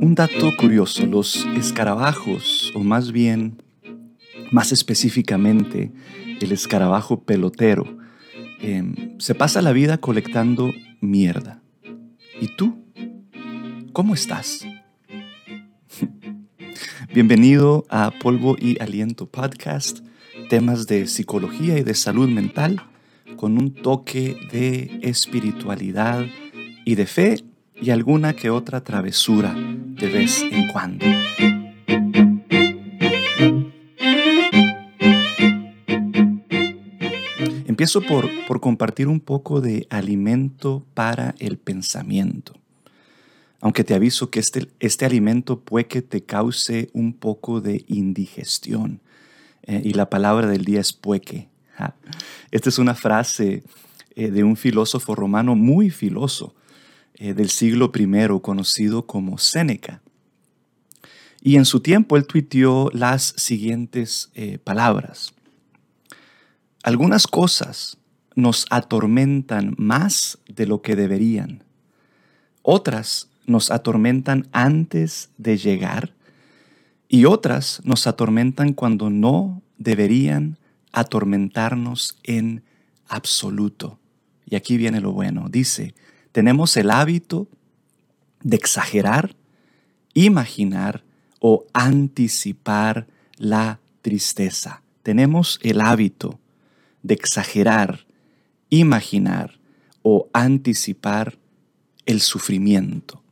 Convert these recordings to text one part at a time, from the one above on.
Un dato curioso, los escarabajos, o más bien, más específicamente, el escarabajo pelotero, em, se pasa la vida colectando mierda. ¿Y tú? ¿Cómo estás? Bienvenido a Polvo y Aliento Podcast, temas de psicología y de salud mental con un toque de espiritualidad y de fe y alguna que otra travesura de vez en cuando. Empiezo por, por compartir un poco de alimento para el pensamiento. Aunque te aviso que este, este alimento puede que te cause un poco de indigestión. Eh, y la palabra del día es pueque. Esta es una frase eh, de un filósofo romano muy filoso eh, del siglo I, conocido como Séneca. Y en su tiempo él tuiteó las siguientes eh, palabras. Algunas cosas nos atormentan más de lo que deberían. Otras nos atormentan antes de llegar y otras nos atormentan cuando no deberían atormentarnos en absoluto. Y aquí viene lo bueno. Dice, tenemos el hábito de exagerar, imaginar o anticipar la tristeza. Tenemos el hábito de exagerar, imaginar o anticipar el sufrimiento.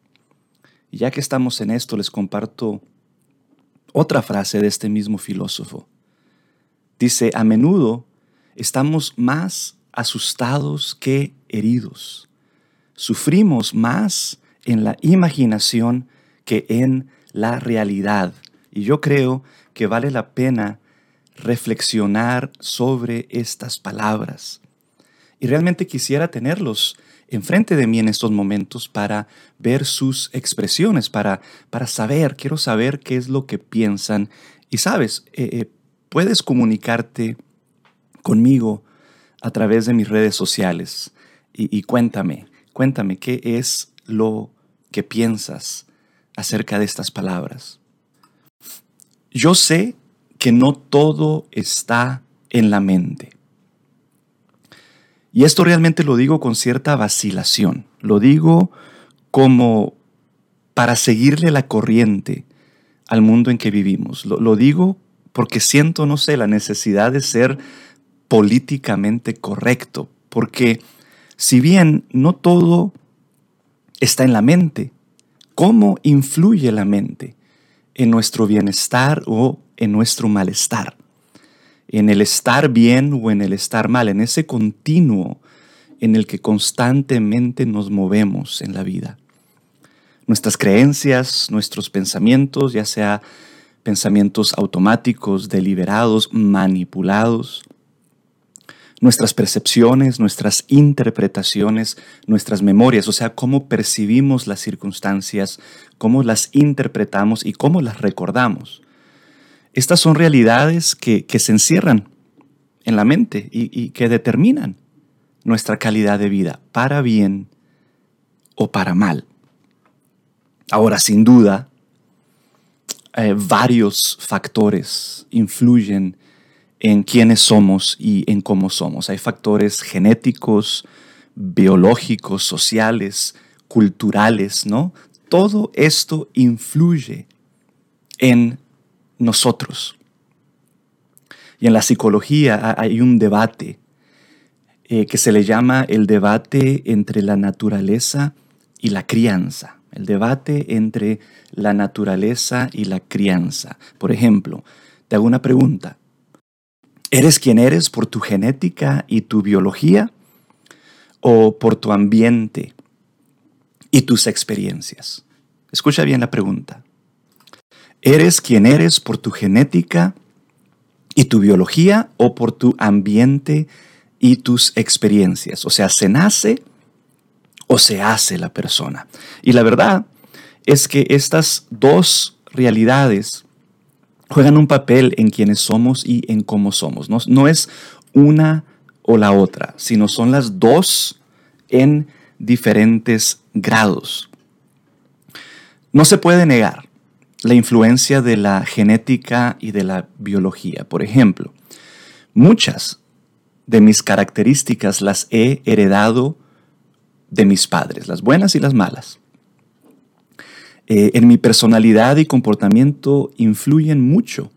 Y ya que estamos en esto, les comparto otra frase de este mismo filósofo. Dice, a menudo estamos más asustados que heridos sufrimos más en la imaginación que en la realidad. Y yo creo que vale la pena reflexionar sobre estas palabras. Y realmente quisiera tenerlos enfrente de mí en estos momentos para ver sus expresiones, para, para saber, quiero saber qué es lo que piensan. Y sabes, eh, eh, puedes comunicarte conmigo a través de mis redes sociales y cuéntame, Cuéntame, ¿qué es lo que piensas acerca de estas palabras? Yo sé que no todo está en la mente. Y esto realmente lo digo con cierta vacilación. Lo digo como para seguirle la corriente al mundo en que vivimos. Lo, lo, digo porque siento, no sé, la necesidad de ser políticamente correcto. Porque si bien no todo está en la mente, ¿cómo influye la mente en nuestro bienestar o en nuestro malestar? En el estar bien o en el estar mal, en ese continuo en el que constantemente nos movemos en la vida. Nuestras creencias, nuestros pensamientos, ya sea pensamientos automáticos, deliberados, manipulados, nuestras percepciones, nuestras interpretaciones, nuestras memorias, o sea, cómo percibimos las circunstancias, cómo las interpretamos y cómo las recordamos. Estas son realidades que, se encierran en la mente y, que determinan nuestra calidad de vida, para bien o para mal. Ahora, sin duda, eh, varios factores influyen en quiénes somos y en cómo somos. Hay factores genéticos, biológicos, sociales, culturales, ¿no? Todo esto influye en nosotros. Y en la psicología hay un debate eh, que se le llama el debate entre la naturaleza y la crianza. El debate entre la naturaleza y la crianza. Por ejemplo, te hago una pregunta. ¿Eres quien eres por tu genética y tu biología o por tu ambiente y tus experiencias? Escucha bien la pregunta. ¿Eres quien eres por tu genética y tu biología o por tu ambiente y tus experiencias? O sea, ¿se nace o se hace la persona? Y la verdad es que estas dos realidades juegan un papel en quienes somos y en cómo somos. No, es una o la otra, sino son las dos en diferentes grados. No se puede negar la influencia de la genética y de la biología. Por ejemplo, muchas de mis características las he heredado de mis padres, las buenas y las malas. Eh, en mi personalidad y comportamiento influyen mucho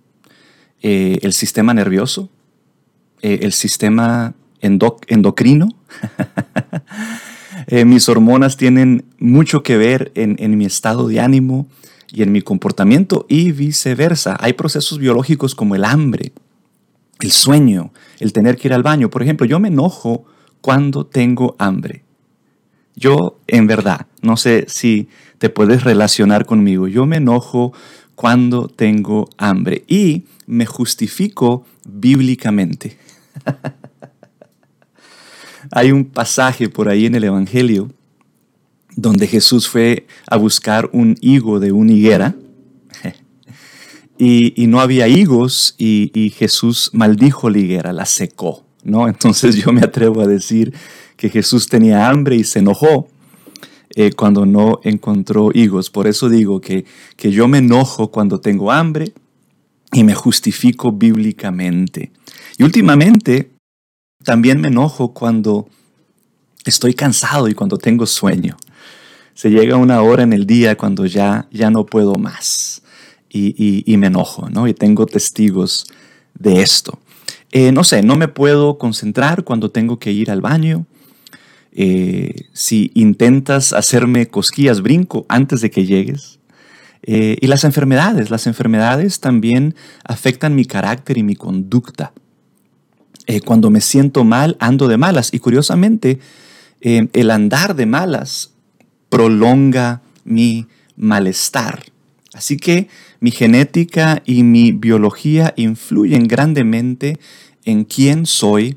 eh, el sistema nervioso, eh, el sistema endocrino. mis hormonas tienen mucho que ver en mi estado de ánimo y en mi comportamiento y viceversa. Hay procesos biológicos como el hambre, el sueño, el tener que ir al baño. Por ejemplo, yo me enojo cuando tengo hambre. Yo, en verdad, no sé si te puedes relacionar conmigo, yo me enojo cuando tengo hambre y me justifico bíblicamente. Hay un pasaje por ahí en el Evangelio donde Jesús fue a buscar un higo de una higuera y, no había higos y, Jesús maldijo la higuera, la secó. ¿no? Entonces yo me atrevo a decir que Jesús tenía hambre y se enojó eh, cuando no encontró higos. Por eso digo que, que yo me enojo cuando tengo hambre y me justifico bíblicamente. Y últimamente también me enojo cuando estoy cansado y cuando tengo sueño. Se llega una hora en el día cuando ya, ya no puedo más y, y, me enojo, ¿no? Y tengo testigos de esto. Eh, no sé, no me puedo concentrar cuando tengo que ir al baño. Eh, si intentas hacerme cosquillas, brinco antes de que llegues. Eh, y las enfermedades, las enfermedades también afectan mi carácter y mi conducta. Eh, cuando me siento mal, ando de malas. Y curiosamente, el andar de malas prolonga mi malestar. Así que mi genética y mi biología influyen grandemente en quién soy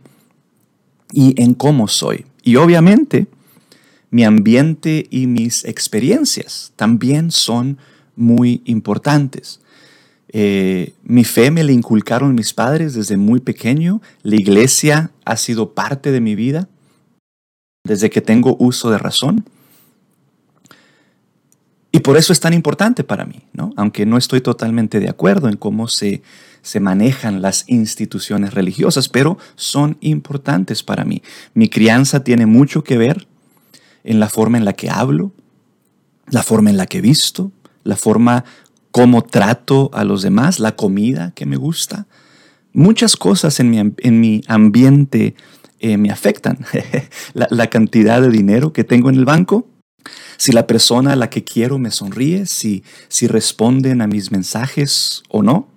y en cómo soy. Y obviamente, mi ambiente y mis experiencias también son muy importantes. Eh, mi fe me la inculcaron mis padres desde muy pequeño. La iglesia ha sido parte de mi vida desde que tengo uso de razón. Y por eso es tan importante para mí, ¿no? aunque no estoy totalmente de acuerdo en cómo se se manejan las instituciones religiosas, pero son importantes para mí. Mi crianza tiene mucho que ver en la forma en la que hablo, la forma en la que visto, la forma como trato a los demás, la comida que me gusta. Muchas cosas en mi, en mi ambiente eh, me afectan. la cantidad de dinero que tengo en el banco, si la persona a la que quiero me sonríe, si, si responden a mis mensajes o no,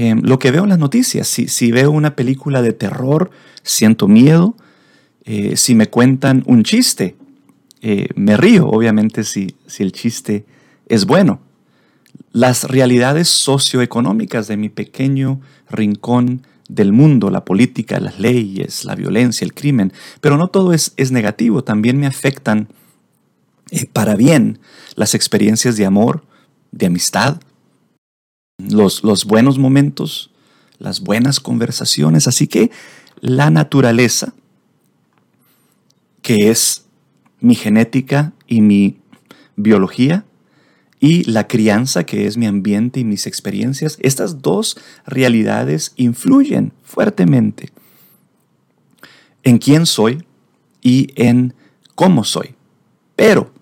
Em, lo que veo en las noticias. Si, veo una película de terror, siento miedo. Eh, si me cuentan un chiste, eh, me río, obviamente, si, si el chiste es bueno. Las realidades socioeconómicas de mi pequeño rincón del mundo, la política, las leyes, la violencia, el crimen, pero no todo es, es negativo, también me afectan eh, para bien las experiencias de amor, de amistad, los, los buenos momentos, las buenas conversaciones. Así que la naturaleza, que es mi genética y mi biología, y la crianza, que es mi ambiente y mis experiencias, estas dos realidades influyen fuertemente en quién soy y en cómo soy. Pero,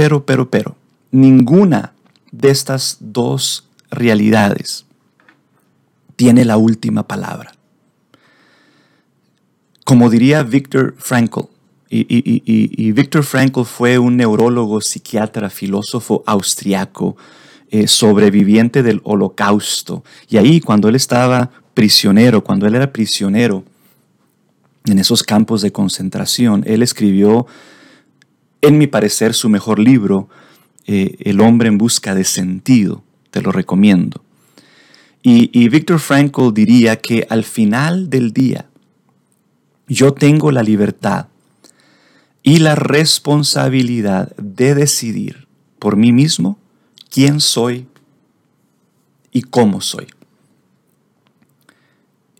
pero, pero, pero, ninguna de estas dos realidades tiene la última palabra. Como diría Viktor Frankl, y, y, Frankl fue un neurólogo, psiquiatra, filósofo austriaco, eh, sobreviviente del holocausto. Y ahí, cuando él estaba prisionero, cuando él era prisionero en esos campos de concentración, él escribió, en mi parecer, su mejor libro, eh, el hombre en busca de sentido. Te lo recomiendo. Y, y Viktor Frankl diría que al final del día, yo tengo la libertad y la responsabilidad de decidir por mí mismo quién soy y cómo soy.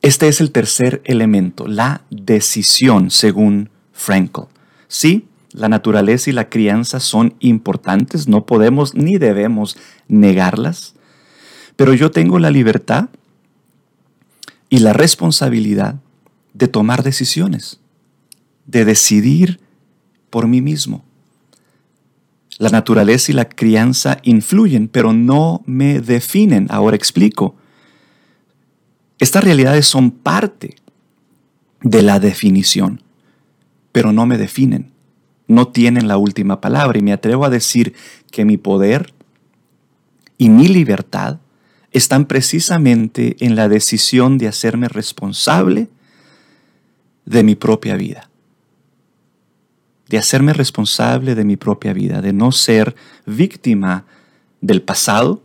Este es el tercer elemento, la decisión, según Frankl. Sí, La naturaleza y la crianza son importantes, no podemos ni debemos negarlas, pero yo tengo la libertad y la responsabilidad de tomar decisiones, de decidir por mí mismo. La naturaleza y la crianza influyen, pero no me definen. Ahora explico. Estas realidades son parte de la definición, pero no me definen. No tienen la última palabra y me atrevo a decir que mi poder y mi libertad están precisamente en la decisión de hacerme responsable de mi propia vida. De hacerme responsable de mi propia vida, de no ser víctima del pasado,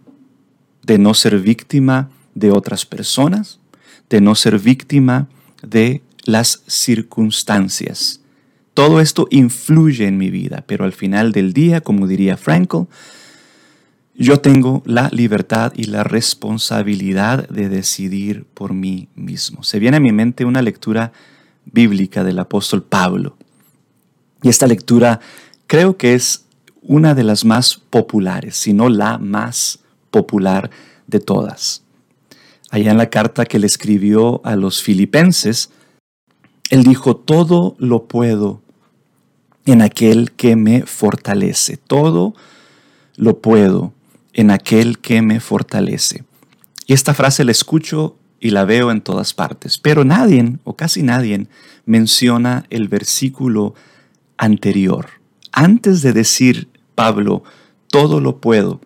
de no ser víctima de otras personas, de no ser víctima de las circunstancias. Todo esto influye en mi vida, pero al final del día, como diría Frankl, yo tengo la libertad y la responsabilidad de decidir por mí mismo. Se viene a mi mente una lectura bíblica del apóstol Pablo. Y esta lectura creo que es una de las más populares, si no la más popular de todas. Allá en la carta que le escribió a los filipenses, él dijo, todo lo puedo en aquel que me fortalece, todo lo puedo en aquel que me fortalece. Y esta frase la escucho y la veo en todas partes, pero nadie, o casi nadie, menciona el versículo anterior. Antes de decir Pablo, todo lo puedo,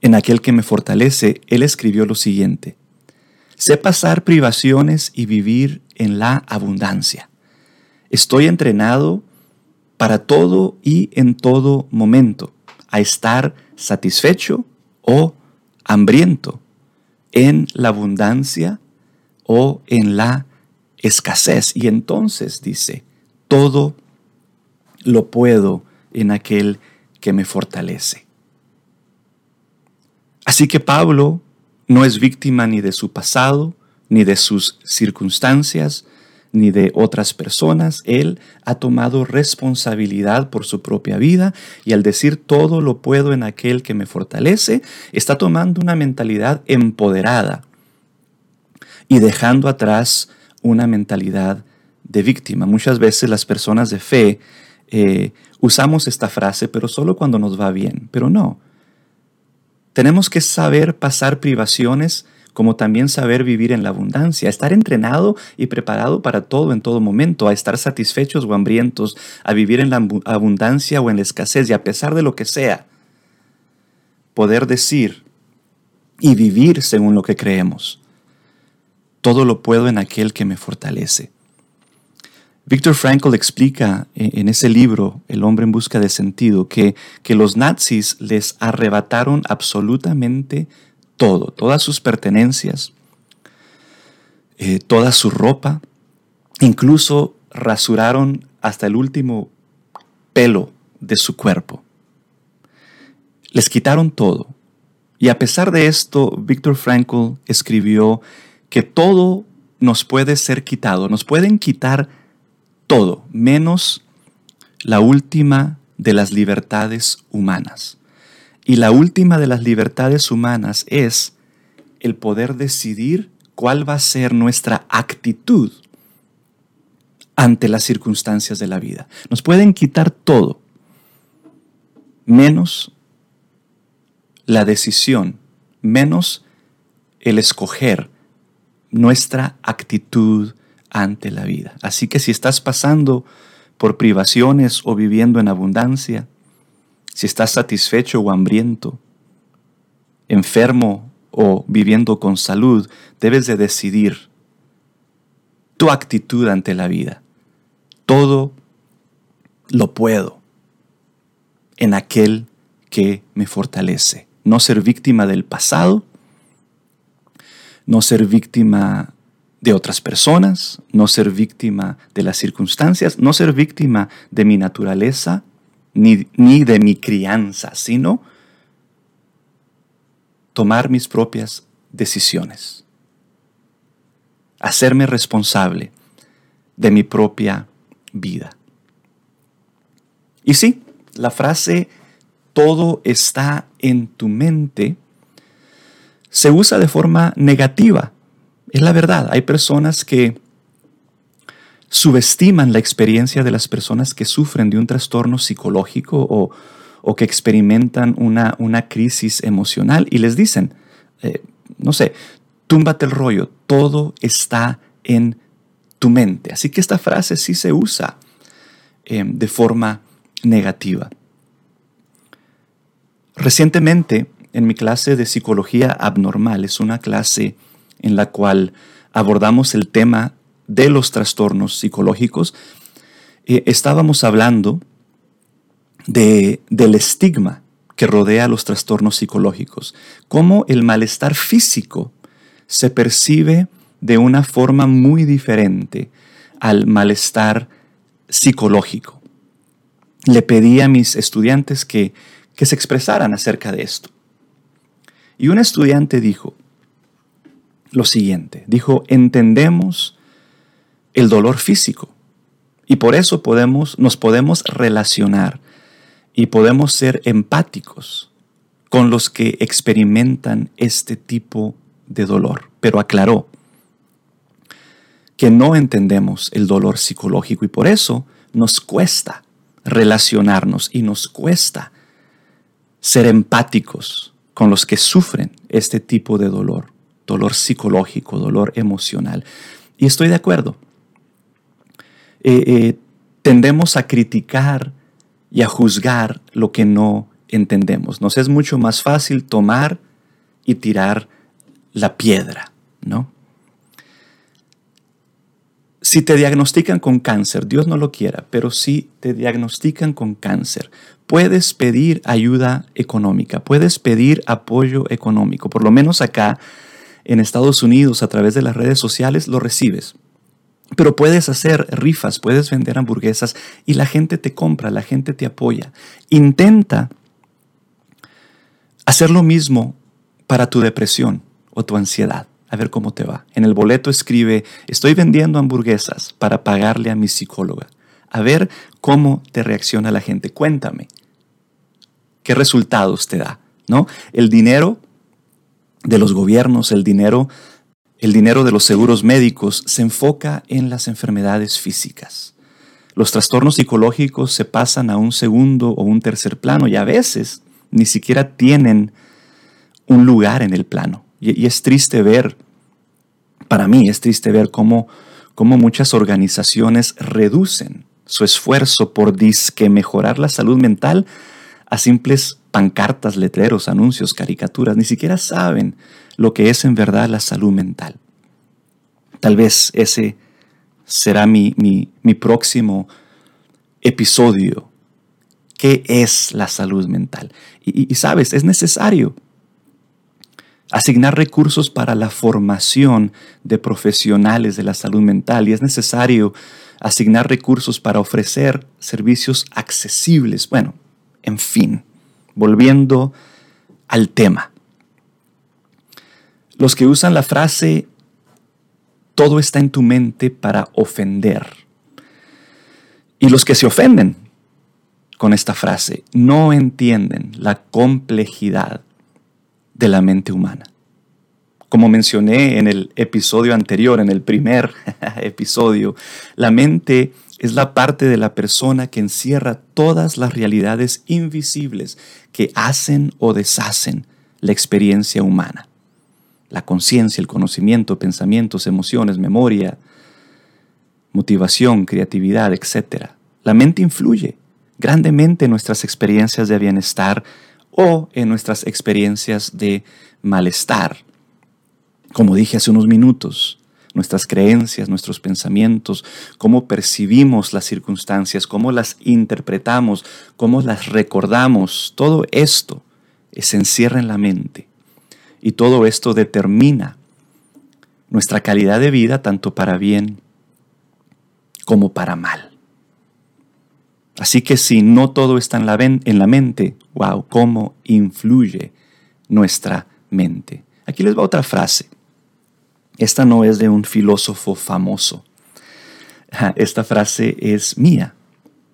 en aquel que me fortalece, él escribió lo siguiente, sé pasar privaciones y vivir en la abundancia. Estoy entrenado para todo y en todo momento a estar satisfecho o hambriento, en la abundancia o en la escasez. Y entonces dice, todo lo puedo en aquel que me fortalece. Así que Pablo no es víctima ni de su pasado, ni de sus circunstancias, ni de otras personas. Él ha tomado responsabilidad por su propia vida y al decir todo lo puedo en aquel que me fortalece, está tomando una mentalidad empoderada y dejando atrás una mentalidad de víctima. Muchas veces las personas de fe eh, usamos esta frase, pero solo cuando nos va bien, pero no. Tenemos que saber pasar privaciones como también saber vivir en la abundancia, estar entrenado y preparado para todo en todo momento, a estar satisfechos o hambrientos, a vivir en la abundancia o en la escasez y a pesar de lo que sea, poder decir y vivir según lo que creemos. Todo lo puedo en aquel que me fortalece. Víctor Frankl explica en ese libro, El hombre en busca de sentido, que, que los nazis les arrebataron absolutamente todo, todas sus pertenencias, eh, toda su ropa, incluso rasuraron hasta el último pelo de su cuerpo. Les quitaron todo. Y a pesar de esto, Víctor Frankl escribió que todo nos puede ser quitado, nos pueden quitar todo, menos la última de las libertades humanas. Y la última de las libertades humanas es el poder decidir cuál va a ser nuestra actitud ante las circunstancias de la vida. Nos pueden quitar todo, menos la decisión, menos el escoger nuestra actitud ante la vida. Así que si estás pasando por privaciones o viviendo en abundancia, si estás satisfecho o hambriento, enfermo o viviendo con salud, debes de decidir tu actitud ante la vida. Todo lo puedo en aquel que me fortalece. No ser víctima del pasado, no ser víctima de otras personas, no ser víctima de las circunstancias, no ser víctima de mi naturaleza ni, de mi crianza, sino tomar mis propias decisiones, hacerme responsable de mi propia vida. Y sí, la frase todo está en tu mente se usa de forma negativa. Es la verdad. Hay personas que subestiman la experiencia de las personas que sufren de un trastorno psicológico o, que experimentan una, una, crisis emocional y les dicen, eh, no sé, túmbate el rollo, todo está en tu mente. Así que esta frase sí se usa eh, de forma negativa. Recientemente, en mi clase de psicología abnormal, es una clase en la cual abordamos el tema de los trastornos psicológicos, eh, estábamos hablando de, del estigma que rodea los trastornos psicológicos, cómo el malestar físico se percibe de una forma muy diferente al malestar psicológico. Le pedí a mis estudiantes que, que se expresaran acerca de esto. Y un estudiante dijo lo siguiente, dijo, entendemos el dolor físico. Y por eso podemos, nos podemos relacionar y podemos ser empáticos con los que experimentan este tipo de dolor. Pero aclaró que no entendemos el dolor psicológico y por eso nos cuesta relacionarnos y nos cuesta ser empáticos con los que sufren este tipo de dolor, dolor psicológico, dolor emocional. Y estoy de acuerdo. Eh, eh, tendemos a criticar y a juzgar lo que no entendemos. Nos es mucho más fácil tomar y tirar la piedra, ¿no? Si te diagnostican con cáncer, Dios no lo quiera, pero si te diagnostican con cáncer, puedes pedir ayuda económica, puedes pedir apoyo económico. Por lo menos acá en Estados Unidos, a través de las redes sociales, lo recibes. Pero puedes hacer rifas, puedes vender hamburguesas y la gente te compra, la gente te apoya. Intenta hacer lo mismo para tu depresión o tu ansiedad. A ver cómo te va. En el boleto escribe, estoy vendiendo hamburguesas para pagarle a mi psicóloga. A ver cómo te reacciona la gente. Cuéntame. ¿Qué resultados te da? ¿No? El dinero de los gobiernos, el dinero el dinero de los seguros médicos se enfoca en las enfermedades físicas. Los trastornos psicológicos se pasan a un segundo o un tercer plano y a veces ni siquiera tienen un lugar en el plano. Y, es triste ver, para mí es triste ver cómo, cómo muchas organizaciones reducen su esfuerzo por disque mejorar la salud mental a simples pancartas, letreros, anuncios, caricaturas. Ni siquiera saben lo que es en verdad la salud mental. Tal vez ese será mi, mi, próximo episodio. ¿Qué es la salud mental? Y, y, sabes, es necesario asignar recursos para la formación de profesionales de la salud mental y es necesario asignar recursos para ofrecer servicios accesibles. Bueno, en fin, volviendo al tema. Los que usan la frase todo está en tu mente para ofender. Y los que se ofenden con esta frase no entienden la complejidad de la mente humana. Como mencioné en el episodio anterior, en el primer episodio, la mente es la parte de la persona que encierra todas las realidades invisibles que hacen o deshacen la experiencia humana la conciencia, el conocimiento, pensamientos, emociones, memoria, motivación, creatividad, etc. La mente influye grandemente en nuestras experiencias de bienestar o en nuestras experiencias de malestar. Como dije hace unos minutos, nuestras creencias, nuestros pensamientos, cómo percibimos las circunstancias, cómo las interpretamos, cómo las recordamos, todo esto se encierra en la mente. Y todo esto determina nuestra calidad de vida tanto para bien como para mal. Así que si no todo está en la, en la mente, wow, cómo influye nuestra mente. Aquí les va otra frase. Esta no es de un filósofo famoso. Esta frase es mía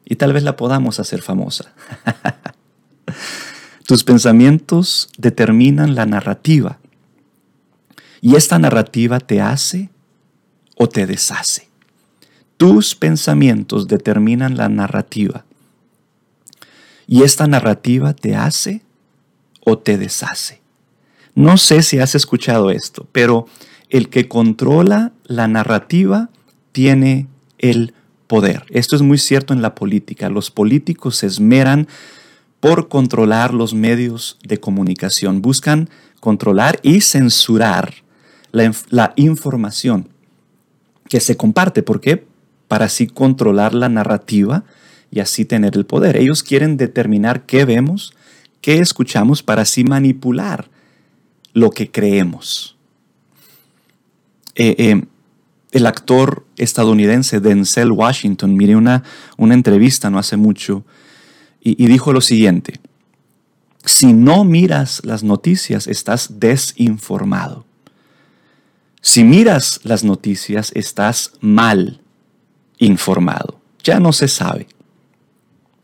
y tal vez la podamos hacer famosa. Tus pensamientos determinan la narrativa y esta narrativa te hace o te deshace. Tus pensamientos determinan la narrativa y esta narrativa te hace o te deshace. No sé si has escuchado esto, pero el que controla la narrativa tiene el poder. Esto es muy cierto en la política. Los políticos se esmeran por controlar los medios de comunicación. Buscan controlar y censurar la, información que se comparte. ¿Por qué? Para así controlar la narrativa y así tener el poder. Ellos quieren determinar qué vemos, qué escuchamos para así manipular lo que creemos. Eh, eh, el actor estadounidense Denzel Washington, miré una, una entrevista no hace mucho, y, y dijo lo siguiente, si no miras las noticias estás desinformado. Si miras las noticias estás mal informado. Ya no se sabe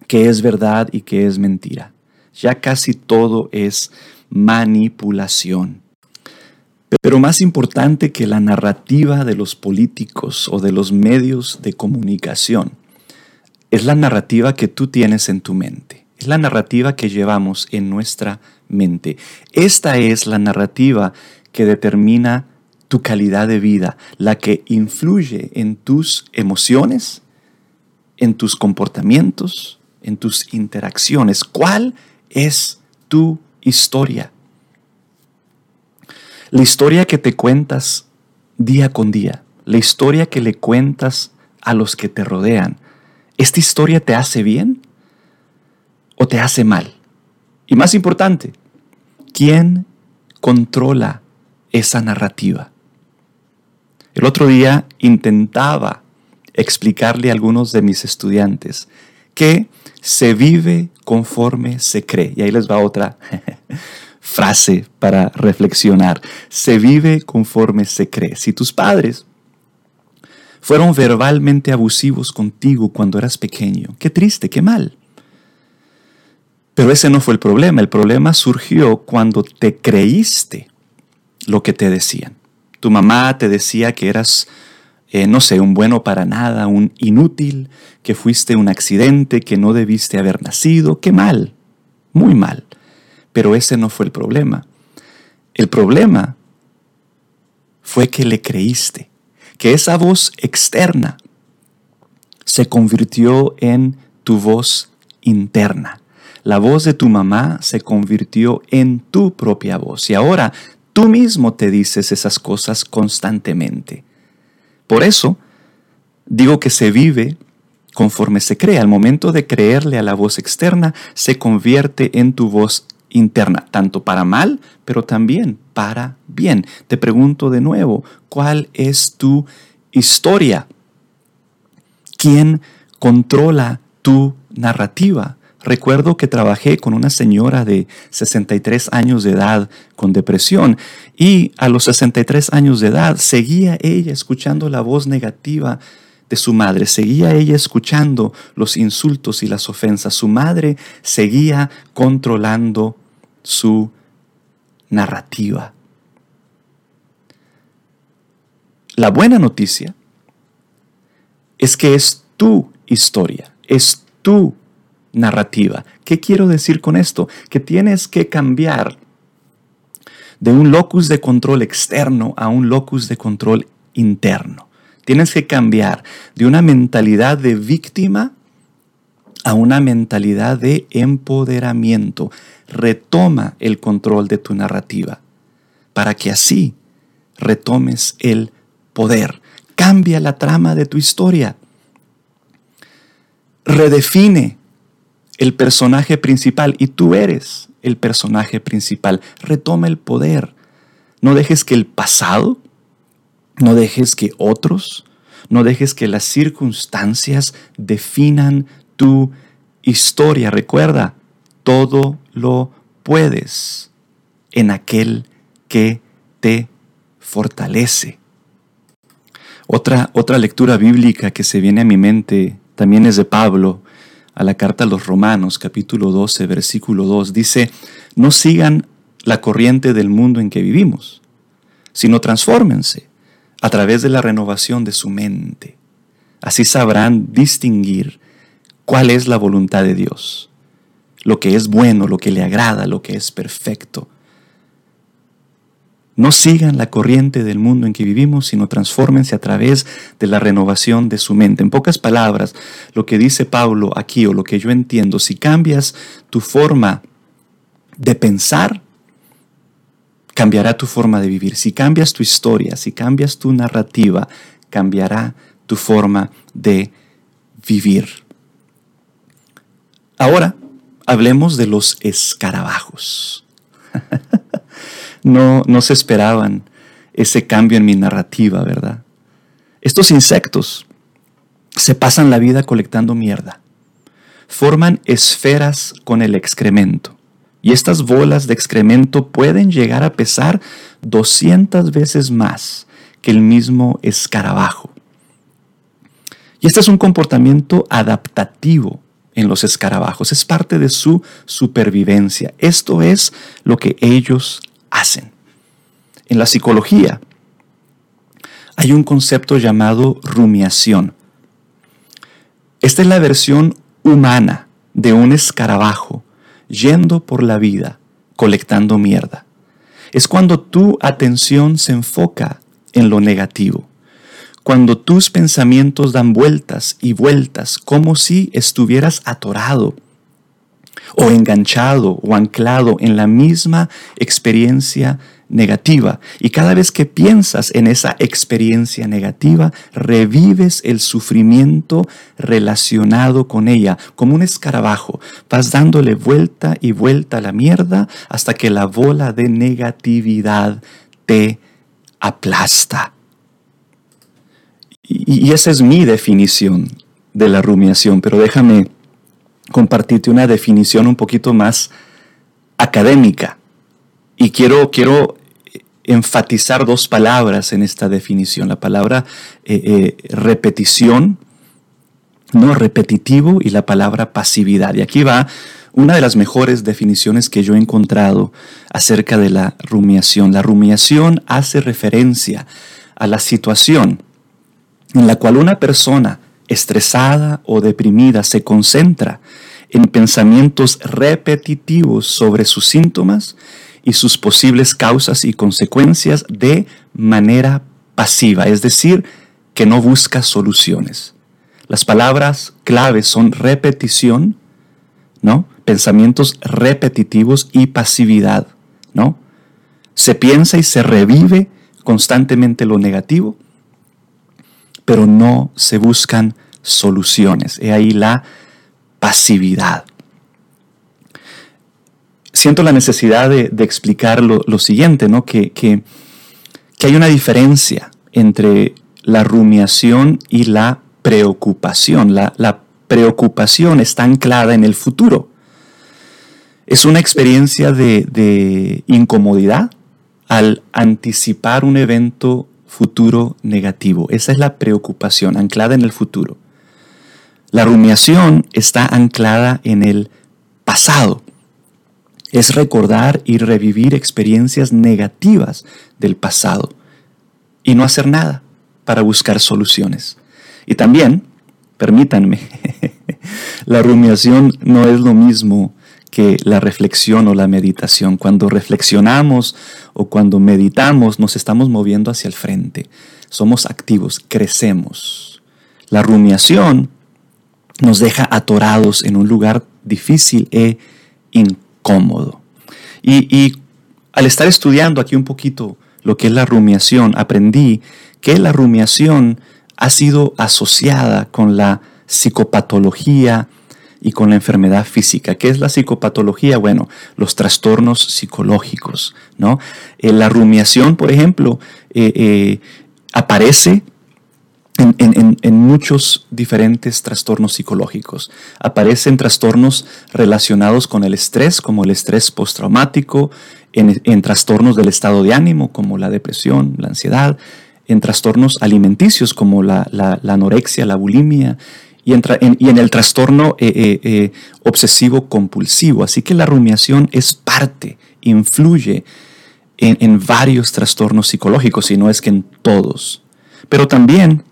qué es verdad y qué es mentira. Ya casi todo es manipulación. Pero más importante que la narrativa de los políticos o de los medios de comunicación es la narrativa que tú tienes en tu mente. Es la narrativa que llevamos en nuestra mente. Esta es la narrativa que determina tu calidad de vida, la que influye en tus emociones, en tus comportamientos, en tus interacciones. ¿Cuál es tu historia? La historia que te cuentas día con día, la historia que le cuentas a los que te rodean, ¿esta historia te hace bien o te hace mal? Y más importante, ¿quién controla esa narrativa? El otro día intentaba explicarle a algunos de mis estudiantes que se vive conforme se cree. Y ahí les va otra frase para reflexionar. Se vive conforme se cree. Si tus padres fueron verbalmente abusivos contigo cuando eras pequeño, qué triste, qué mal. Pero ese no fue el problema. El problema surgió cuando te creíste lo que te decían. Tu mamá te decía que eras, eh, no sé, un bueno para nada, un inútil, que fuiste un accidente, que no debiste haber nacido. Qué mal, muy mal. Pero ese no fue el problema. El problema fue que le creíste, que esa voz externa se convirtió en tu voz interna. La voz de tu mamá se convirtió en tu propia voz y ahora tú mismo te dices esas cosas constantemente. Por eso digo que se vive conforme se cree. Al momento de creerle a la voz externa, se convierte en tu voz interna, tanto para mal, pero también para bien. Te pregunto de nuevo, ¿cuál es tu historia? ¿Quién controla tu narrativa? Recuerdo que trabajé con una señora de 63 años de edad con depresión y a los 63 años de edad seguía ella escuchando la voz negativa de su madre, seguía ella escuchando los insultos y las ofensas, su madre seguía controlando su narrativa. La buena noticia es que es tu historia, es tu narrativa. ¿Qué quiero decir con esto? Que tienes que cambiar de un locus de control externo a un locus de control interno. Tienes que cambiar de una mentalidad de víctima a una mentalidad de empoderamiento. Retoma el control de tu narrativa para que así retomes el poder. Cambia la trama de tu historia. Redefine el personaje principal y tú eres el personaje principal. Retoma el poder. No dejes que el pasado, no dejes que otros, no dejes que las circunstancias definan tu historia. Recuerda, todo lo puedes en aquel que te fortalece. Otra, otra lectura bíblica que se viene a mi mente también es de Pablo. a la carta a los Romanos, capítulo 12, versículo 2, dice, no sigan la corriente del mundo en que vivimos, sino transfórmense a través de la renovación de su mente. Así sabrán distinguir cuál es la voluntad de Dios, lo que es bueno, lo que le agrada, lo que es perfecto. No sigan la corriente del mundo en que vivimos, sino transfórmense a través de la renovación de su mente. En pocas palabras, lo que dice Pablo aquí o lo que yo entiendo, si cambias tu forma de pensar, cambiará tu forma de vivir. Si cambias tu historia, si cambias tu narrativa, cambiará tu forma de vivir. Ahora, hablemos de los escarabajos. no, no se esperaban ese cambio en mi narrativa, ¿verdad? Estos insectos se pasan la vida colectando mierda. Forman esferas con el excremento. Y estas bolas de excremento pueden llegar a pesar 200 veces más que el mismo escarabajo. Y este es un comportamiento adaptativo en los escarabajos, es parte de su supervivencia. Esto es lo que ellos hacen. En la psicología hay un concepto llamado rumiación. Esta es la versión humana de un escarabajo yendo por la vida colectando mierda. Es cuando tu atención se enfoca en lo negativo cuando tus pensamientos dan vueltas y vueltas como si estuvieras atorado o enganchado o anclado en la misma experiencia negativa. Y cada vez que piensas en esa experiencia negativa, revives el sufrimiento relacionado con ella, como un escarabajo. Vas dándole vuelta y vuelta a la mierda hasta que la bola de negatividad te aplasta. Y, esa es mi definición de la rumiación, pero déjame compartirte una definición un poquito más académica. Y quiero, quiero enfatizar dos palabras en esta definición. La palabra eh, eh, repetición, no repetitivo, y la palabra pasividad. Y aquí va una de las mejores definiciones que yo he encontrado acerca de la rumiación. La rumiación hace referencia a la situación en la cual una persona estresada o deprimida se concentra en pensamientos repetitivos sobre sus síntomas y sus posibles causas y consecuencias de manera pasiva, es decir, que no busca soluciones. Las palabras claves son repetición, ¿no? Pensamientos repetitivos y pasividad, ¿no? Se piensa y se revive constantemente lo negativo pero no se buscan soluciones. He ahí la pasividad. Siento la necesidad de, explicar lo, siguiente, ¿no? Que, que, hay una diferencia entre la rumiación y la preocupación. La, la preocupación está anclada en el futuro. Es una experiencia de, de incomodidad al anticipar un evento futuro negativo. Esa es la preocupación, anclada en el futuro. La rumiación está anclada en el pasado. Es recordar y revivir experiencias negativas del pasado y no hacer nada para buscar soluciones. Y también, permítanme, la rumiación no es lo mismo que la reflexión o la meditación. Cuando reflexionamos o cuando meditamos nos estamos moviendo hacia el frente. Somos activos, crecemos. La rumiación nos deja atorados en un lugar difícil e incómodo. Y, y al estar estudiando aquí un poquito lo que es la rumiación, aprendí que la rumiación ha sido asociada con la psicopatología, y con la enfermedad física. ¿Qué es la psicopatología? Bueno, los trastornos psicológicos, ¿no? Eh, la rumiación, por ejemplo, eh, eh, aparece en, muchos diferentes trastornos psicológicos. Aparecen trastornos relacionados con el estrés, como el estrés postraumático, en, trastornos del estado de ánimo, como la depresión, la ansiedad, en trastornos alimenticios, como la, la anorexia, la bulimia, y, en, el trastorno eh, eh, obsesivo compulsivo. Así que la rumiación es parte, influye en, varios trastornos psicológicos, y no es que en todos. Pero también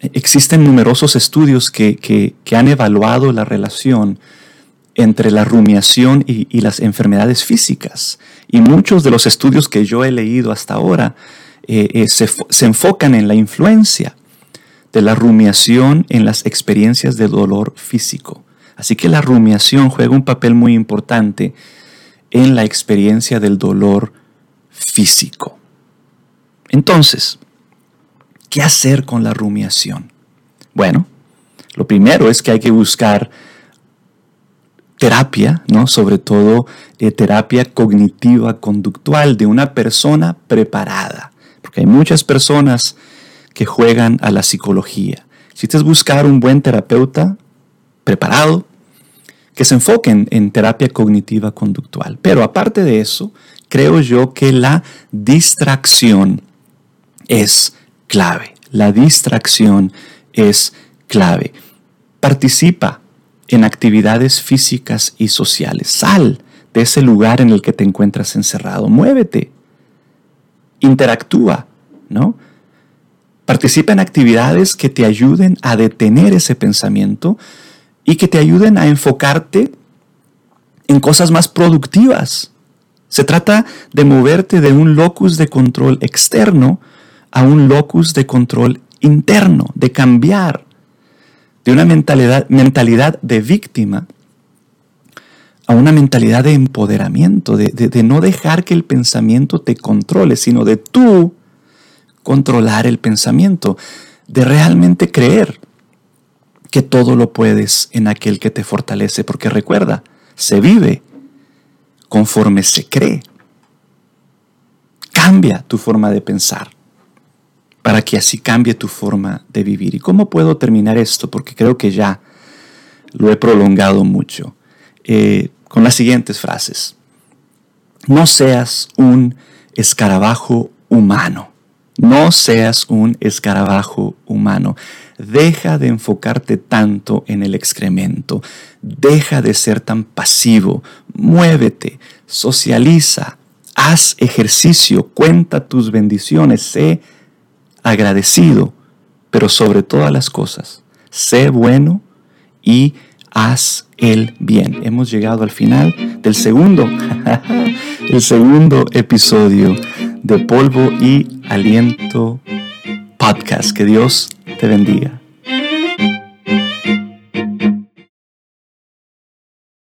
existen numerosos estudios que, han evaluado la relación entre la rumiación y, las enfermedades físicas. Y muchos de los estudios que yo he leído hasta ahora se, se enfocan en la influencia de la rumiación en las experiencias de dolor físico. Así que la rumiación juega un papel muy importante en la experiencia del dolor físico. Entonces, ¿qué hacer con la rumiación? Bueno, lo primero es que hay que buscar terapia, ¿no? Sobre todo eh, terapia cognitiva conductual de una persona preparada, porque hay muchas personas que juegan a la psicología. Si es buscar un buen terapeuta preparado, que se enfoquen en terapia cognitiva conductual. Pero aparte de eso, creo yo que la distracción es clave. La distracción es clave. Participa en actividades físicas y sociales. Sal de ese lugar en el que te encuentras encerrado. Muévete. Interactúa, ¿no? Participa en actividades que te ayuden a detener ese pensamiento y que te ayuden a enfocarte en cosas más productivas. Se trata de moverte de un locus de control externo a un locus de control interno, de cambiar de una mentalidad, mentalidad de víctima a una mentalidad de empoderamiento, de, de, no dejar que el pensamiento te controle, sino de tú controlar el pensamiento, de realmente creer que todo lo puedes en aquel que te fortalece, porque recuerda, se vive conforme se cree. Cambia tu forma de pensar para que así cambie tu forma de vivir. ¿Y cómo puedo terminar esto? Porque creo que ya lo he prolongado mucho. Eh, con las siguientes frases. No seas un escarabajo humano. No seas un escarabajo humano. Deja de enfocarte tanto en el excremento. Deja de ser tan pasivo. Muévete, socializa, haz ejercicio, cuenta tus bendiciones, sé agradecido, pero sobre todas las cosas, sé bueno y haz el bien. Hemos llegado al final del segundo, el segundo episodio de Polvo y Aliento Podcast. Que Dios te bendiga.